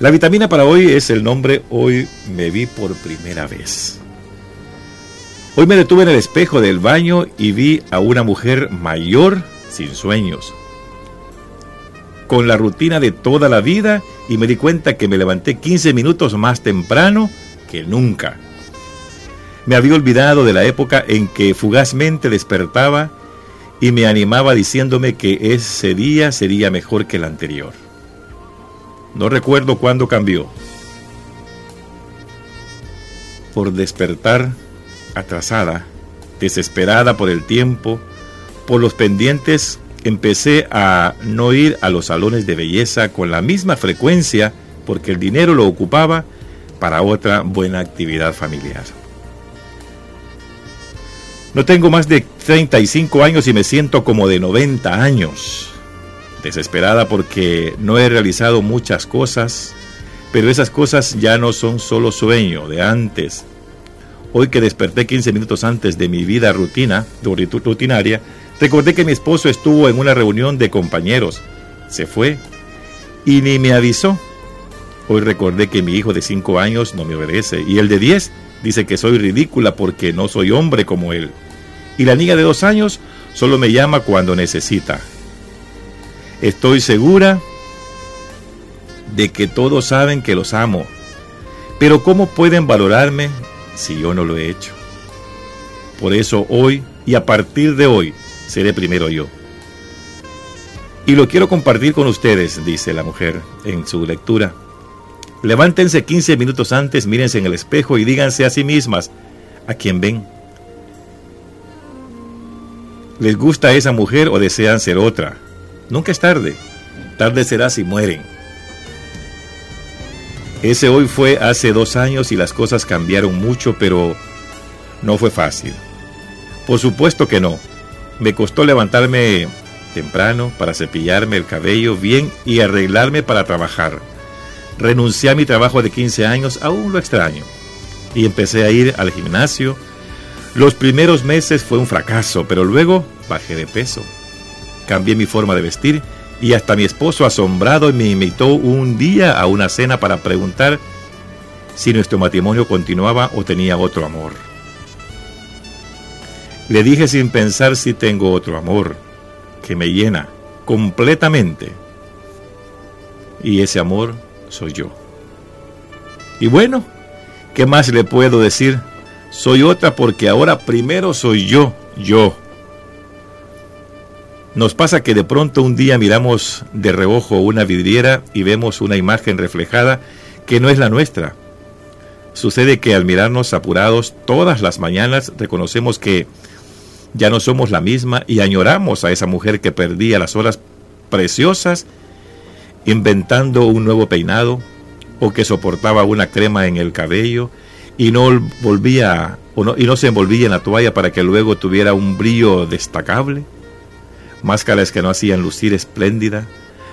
La vitamina para hoy es el nombre Hoy me vi por primera vez. Hoy me detuve en el espejo del baño y vi a una mujer mayor sin sueños, con la rutina de toda la vida y me di cuenta que me levanté 15 minutos más temprano que nunca. Me había olvidado de la época en que fugazmente despertaba y me animaba diciéndome que ese día sería mejor que el anterior. No recuerdo cuándo cambió. Por despertar atrasada, desesperada por el tiempo, por los pendientes, empecé a no ir a los salones de belleza con la misma frecuencia porque el dinero lo ocupaba para otra buena actividad familiar. No tengo más de 35 años y me siento como de 90 años desesperada porque no he realizado muchas cosas, pero esas cosas ya no son solo sueño de antes. Hoy que desperté 15 minutos antes de mi vida rutina, rutinaria, recordé que mi esposo estuvo en una reunión de compañeros. Se fue y ni me avisó. Hoy recordé que mi hijo de 5 años no me obedece y el de 10 dice que soy ridícula porque no soy hombre como él. Y la niña de 2 años solo me llama cuando necesita. Estoy segura de que todos saben que los amo, pero ¿cómo pueden valorarme si yo no lo he hecho? Por eso hoy y a partir de hoy seré primero yo. Y lo quiero compartir con ustedes, dice la mujer en su lectura. Levántense 15 minutos antes, mírense en el espejo y díganse a sí mismas a quién ven. ¿Les gusta esa mujer o desean ser otra? Nunca es tarde. Tarde será si mueren. Ese hoy fue hace dos años y las cosas cambiaron mucho, pero no fue fácil. Por supuesto que no. Me costó levantarme temprano para cepillarme el cabello bien y arreglarme para trabajar. Renuncié a mi trabajo de 15 años, aún lo extraño, y empecé a ir al gimnasio. Los primeros meses fue un fracaso, pero luego bajé de peso cambié mi forma de vestir y hasta mi esposo asombrado me invitó un día a una cena para preguntar si nuestro matrimonio continuaba o tenía otro amor. Le dije sin pensar si tengo otro amor que me llena completamente. Y ese amor soy yo. Y bueno, ¿qué más le puedo decir? Soy otra porque ahora primero soy yo, yo. Nos pasa que de pronto un día miramos de reojo una vidriera y vemos una imagen reflejada que no es la nuestra. Sucede que al mirarnos apurados todas las mañanas reconocemos que ya no somos la misma y añoramos a esa mujer que perdía las horas preciosas inventando un nuevo peinado o que soportaba una crema en el cabello y no volvía o no, y no se envolvía en la toalla para que luego tuviera un brillo destacable máscaras que no hacían lucir espléndida,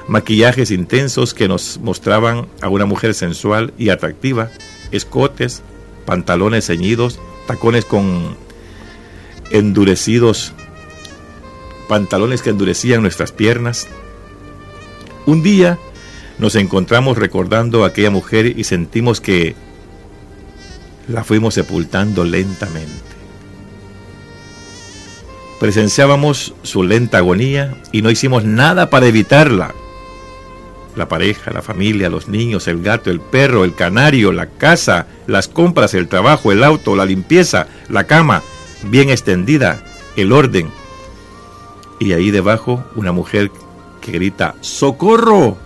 maquillajes intensos que nos mostraban a una mujer sensual y atractiva, escotes, pantalones ceñidos, tacones con endurecidos, pantalones que endurecían nuestras piernas. Un día nos encontramos recordando a aquella mujer y sentimos que la fuimos sepultando lentamente. Presenciábamos su lenta agonía y no hicimos nada para evitarla. La pareja, la familia, los niños, el gato, el perro, el canario, la casa, las compras, el trabajo, el auto, la limpieza, la cama, bien extendida, el orden. Y ahí debajo una mujer que grita, ¡Socorro!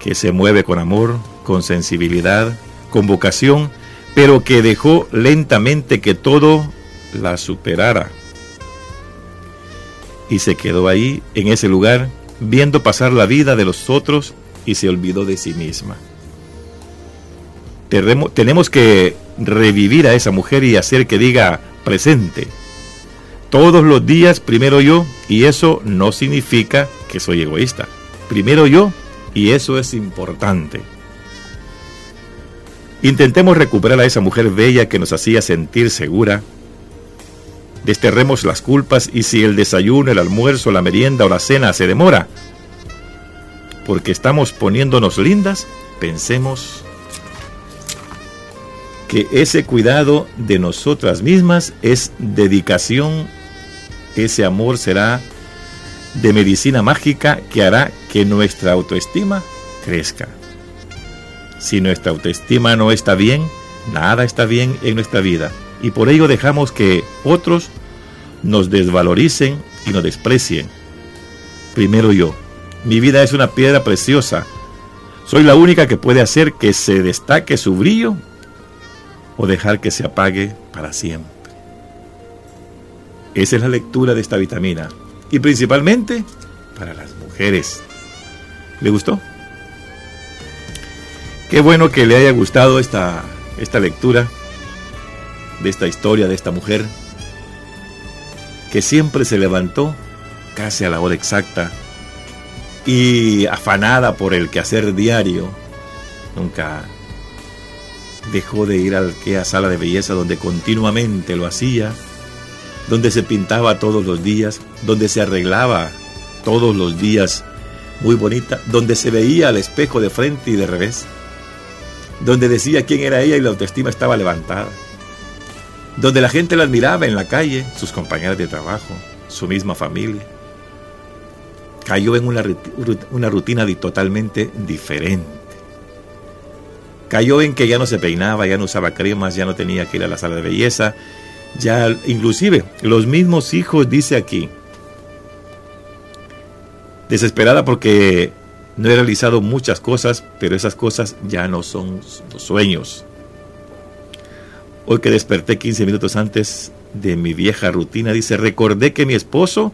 Que se mueve con amor, con sensibilidad, con vocación, pero que dejó lentamente que todo la superara. Y se quedó ahí, en ese lugar, viendo pasar la vida de los otros y se olvidó de sí misma. Tenemos que revivir a esa mujer y hacer que diga presente. Todos los días primero yo y eso no significa que soy egoísta. Primero yo y eso es importante. Intentemos recuperar a esa mujer bella que nos hacía sentir segura, Desterremos las culpas y si el desayuno, el almuerzo, la merienda o la cena se demora, porque estamos poniéndonos lindas, pensemos que ese cuidado de nosotras mismas es dedicación, ese amor será de medicina mágica que hará que nuestra autoestima crezca. Si nuestra autoestima no está bien, nada está bien en nuestra vida y por ello dejamos que otros nos desvaloricen y nos desprecien. Primero yo. Mi vida es una piedra preciosa. Soy la única que puede hacer que se destaque su brillo o dejar que se apague para siempre. Esa es la lectura de esta vitamina. Y principalmente para las mujeres. ¿Le gustó? Qué bueno que le haya gustado esta, esta lectura de esta historia de esta mujer que siempre se levantó casi a la hora exacta y afanada por el quehacer diario, nunca dejó de ir a aquella sala de belleza donde continuamente lo hacía, donde se pintaba todos los días, donde se arreglaba todos los días muy bonita, donde se veía al espejo de frente y de revés, donde decía quién era ella y la autoestima estaba levantada, donde la gente la admiraba en la calle, sus compañeras de trabajo, su misma familia. Cayó en una, una rutina totalmente diferente. Cayó en que ya no se peinaba, ya no usaba cremas, ya no tenía que ir a la sala de belleza, ya inclusive los mismos hijos, dice aquí, desesperada porque no he realizado muchas cosas, pero esas cosas ya no son sueños. Hoy que desperté 15 minutos antes de mi vieja rutina, dice, recordé que mi esposo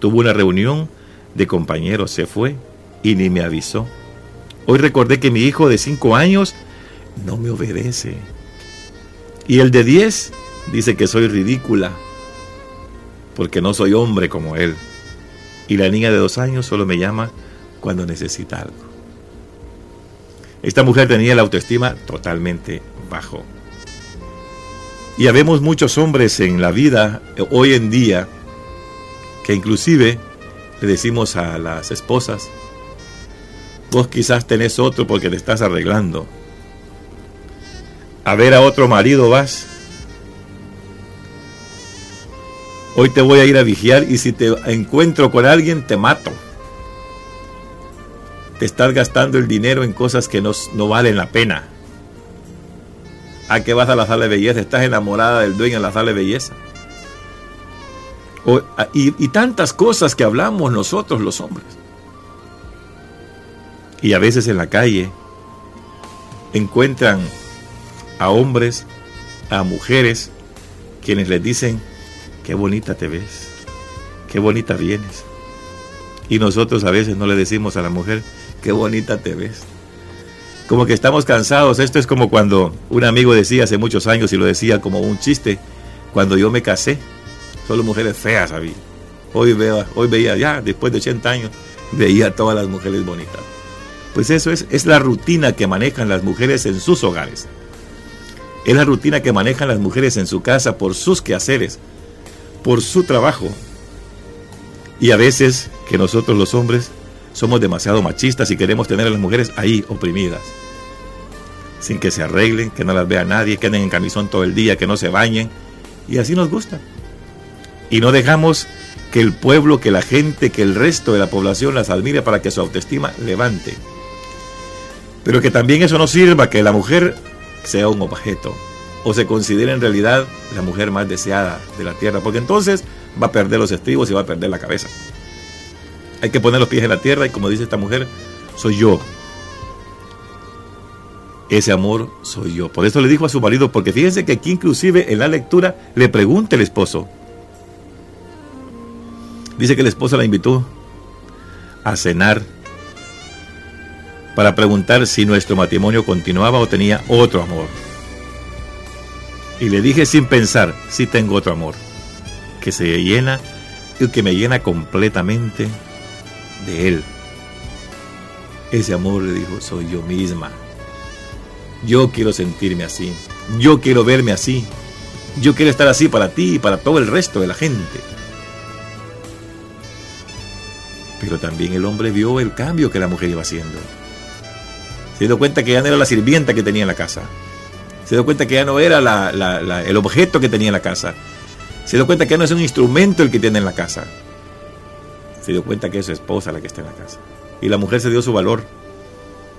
tuvo una reunión de compañeros, se fue y ni me avisó. Hoy recordé que mi hijo de 5 años no me obedece. Y el de 10 dice que soy ridícula porque no soy hombre como él. Y la niña de 2 años solo me llama cuando necesita algo. Esta mujer tenía la autoestima totalmente bajo. Y habemos muchos hombres en la vida eh, hoy en día que inclusive le decimos a las esposas, vos quizás tenés otro porque te estás arreglando. A ver a otro marido vas. Hoy te voy a ir a vigiar y si te encuentro con alguien te mato. Te estás gastando el dinero en cosas que no, no valen la pena. ¿A qué vas a la sala de belleza? Estás enamorada del dueño en la sala de belleza. y, y tantas cosas que hablamos nosotros los hombres. Y a veces en la calle encuentran a hombres, a mujeres, quienes les dicen, qué bonita te ves, qué bonita vienes. Y nosotros a veces no le decimos a la mujer, qué bonita te ves como que estamos cansados. Esto es como cuando un amigo decía hace muchos años y lo decía como un chiste, cuando yo me casé, solo mujeres feas había. Hoy, veo, hoy veía, ya después de 80 años, veía a todas las mujeres bonitas. Pues eso es, es la rutina que manejan las mujeres en sus hogares. Es la rutina que manejan las mujeres en su casa por sus quehaceres, por su trabajo. Y a veces que nosotros los hombres somos demasiado machistas y queremos tener a las mujeres ahí oprimidas sin que se arreglen, que no las vea nadie, que anden en camisón todo el día, que no se bañen. Y así nos gusta. Y no dejamos que el pueblo, que la gente, que el resto de la población las admire para que su autoestima levante. Pero que también eso no sirva que la mujer sea un objeto o se considere en realidad la mujer más deseada de la tierra, porque entonces va a perder los estribos y va a perder la cabeza. Hay que poner los pies en la tierra y como dice esta mujer, soy yo, ese amor soy yo. Por eso le dijo a su marido, porque fíjense que aquí inclusive en la lectura le pregunta el esposo. Dice que el esposo la invitó a cenar para preguntar si nuestro matrimonio continuaba o tenía otro amor. Y le dije sin pensar, sí tengo otro amor, que se llena y que me llena completamente de él. Ese amor, le dijo, soy yo misma. Yo quiero sentirme así. Yo quiero verme así. Yo quiero estar así para ti y para todo el resto de la gente. Pero también el hombre vio el cambio que la mujer iba haciendo. Se dio cuenta que ya no era la sirvienta que tenía en la casa. Se dio cuenta que ya no era el objeto que tenía en la casa. Se dio cuenta que ya no es un instrumento el que tiene en la casa. Se dio cuenta que es su esposa la que está en la casa. Y la mujer se dio su valor.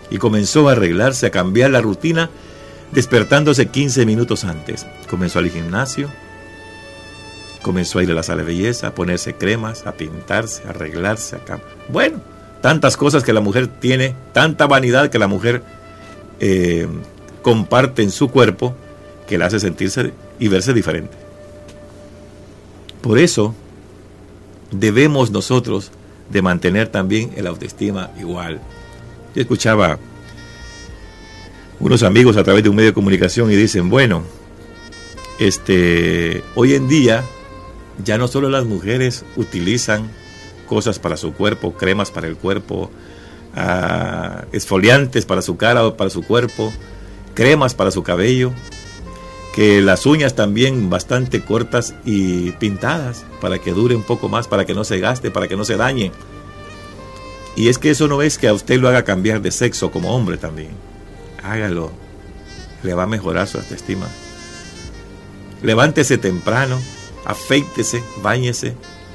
Y comenzó a arreglarse, a cambiar la rutina, despertándose 15 minutos antes. Comenzó al gimnasio, comenzó a ir a la sala de belleza, a ponerse cremas, a pintarse, a arreglarse. A bueno, tantas cosas que la mujer tiene, tanta vanidad que la mujer eh, comparte en su cuerpo que la hace sentirse y verse diferente. Por eso debemos nosotros de mantener también el autoestima igual. Yo escuchaba unos amigos a través de un medio de comunicación y dicen, bueno, este, hoy en día ya no solo las mujeres utilizan cosas para su cuerpo, cremas para el cuerpo, uh, esfoliantes para su cara o para su cuerpo, cremas para su cabello, que las uñas también bastante cortas y pintadas para que dure un poco más, para que no se gaste, para que no se dañe. Y es que eso no es que a usted lo haga cambiar de sexo como hombre también. Hágalo. Le va a mejorar su autoestima. Levántese temprano, afeítese, báñese,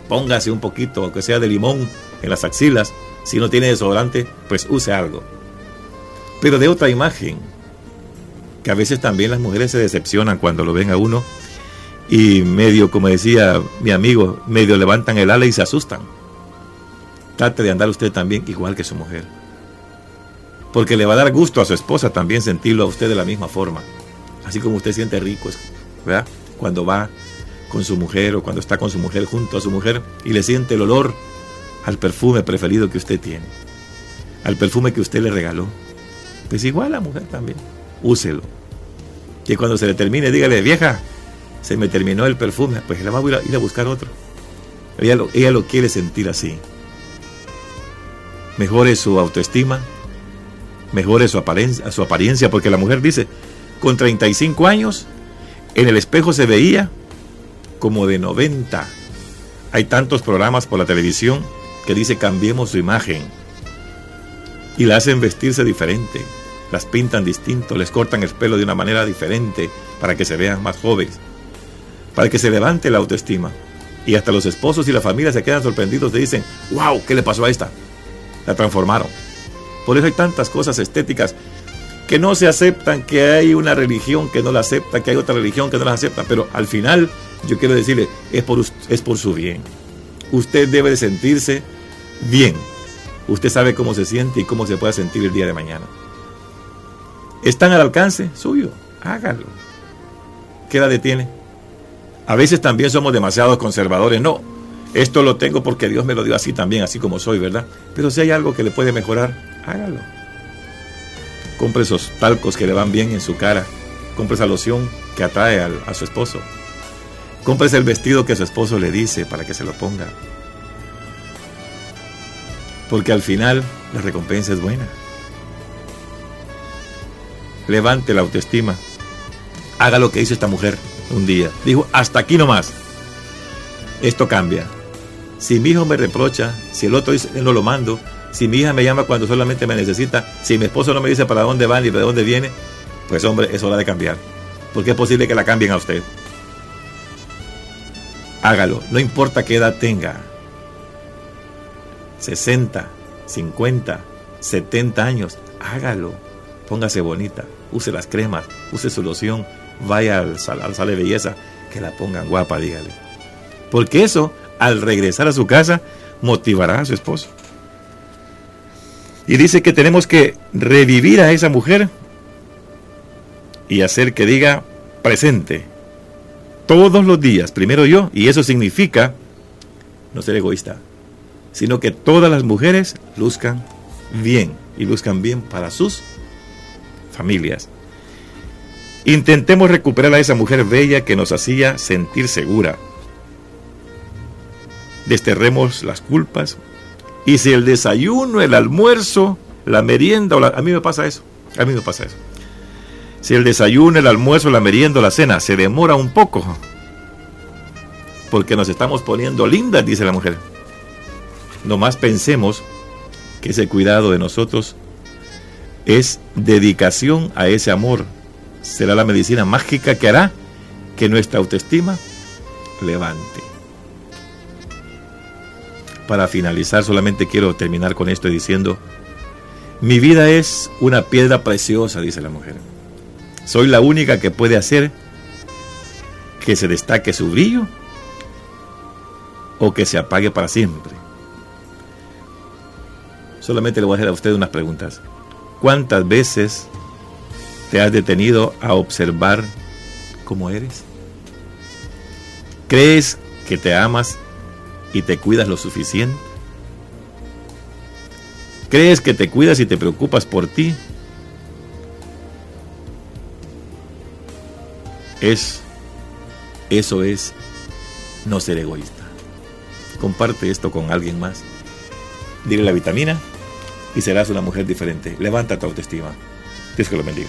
póngase un poquito, aunque sea de limón, en las axilas. Si no tiene desodorante, pues use algo. Pero de otra imagen, que a veces también las mujeres se decepcionan cuando lo ven a uno y medio, como decía mi amigo, medio levantan el ala y se asustan. Trate de andar usted también igual que su mujer. Porque le va a dar gusto a su esposa también sentirlo a usted de la misma forma. Así como usted siente rico, ¿verdad? Cuando va con su mujer o cuando está con su mujer junto a su mujer y le siente el olor al perfume preferido que usted tiene. Al perfume que usted le regaló. Pues igual la mujer también úselo. Que cuando se le termine, dígale, vieja, se me terminó el perfume, pues le va a ir a, ir a buscar otro. Ella lo, ella lo quiere sentir así. Mejore su autoestima, mejore su apariencia, su apariencia, porque la mujer dice, con 35 años, en el espejo se veía como de 90. Hay tantos programas por la televisión que dice cambiemos su imagen y la hacen vestirse diferente las pintan distinto, les cortan el pelo de una manera diferente para que se vean más jóvenes, para que se levante la autoestima. Y hasta los esposos y la familia se quedan sorprendidos y dicen, wow, ¿qué le pasó a esta? La transformaron. Por eso hay tantas cosas estéticas que no se aceptan, que hay una religión que no la acepta, que hay otra religión que no la acepta, pero al final yo quiero decirle, es por, es por su bien. Usted debe de sentirse bien. Usted sabe cómo se siente y cómo se puede sentir el día de mañana están al alcance suyo. Hágalo. ¿Qué la detiene? A veces también somos demasiado conservadores. No, esto lo tengo porque Dios me lo dio así también, así como soy, ¿verdad? Pero si hay algo que le puede mejorar, hágalo. Compre esos talcos que le van bien en su cara. Compre esa loción que atrae a su esposo. Compre el vestido que su esposo le dice para que se lo ponga. Porque al final la recompensa es buena levante la autoestima. Haga lo que hizo esta mujer un día. Dijo, hasta aquí nomás. Esto cambia. Si mi hijo me reprocha, si el otro dice, no lo mando, si mi hija me llama cuando solamente me necesita, si mi esposo no me dice para dónde va ni de dónde viene, pues hombre, es hora de cambiar. Porque es posible que la cambien a usted. Hágalo, no importa qué edad tenga. 60, 50, 70 años, hágalo. Póngase bonita use las cremas, use su loción, vaya al, al sala de belleza, que la pongan guapa, dígale. Porque eso, al regresar a su casa, motivará a su esposo. Y dice que tenemos que revivir a esa mujer y hacer que diga presente todos los días, primero yo, y eso significa no ser egoísta, sino que todas las mujeres luzcan bien y luzcan bien para sus familias. Intentemos recuperar a esa mujer bella que nos hacía sentir segura. Desterremos las culpas. Y si el desayuno, el almuerzo, la merienda, a mí me pasa eso. A mí me pasa eso. Si el desayuno, el almuerzo, la merienda la cena se demora un poco, porque nos estamos poniendo lindas, dice la mujer. Nomás pensemos que ese cuidado de nosotros es dedicación a ese amor. Será la medicina mágica que hará que nuestra autoestima levante. Para finalizar, solamente quiero terminar con esto diciendo, mi vida es una piedra preciosa, dice la mujer. Soy la única que puede hacer que se destaque su brillo o que se apague para siempre. Solamente le voy a hacer a usted unas preguntas. ¿Cuántas veces te has detenido a observar cómo eres? ¿Crees que te amas y te cuidas lo suficiente? ¿Crees que te cuidas y te preocupas por ti? Es eso es no ser egoísta. Comparte esto con alguien más. Dile la vitamina y serás una mujer diferente. Levanta tu autoestima. Dios que lo bendiga.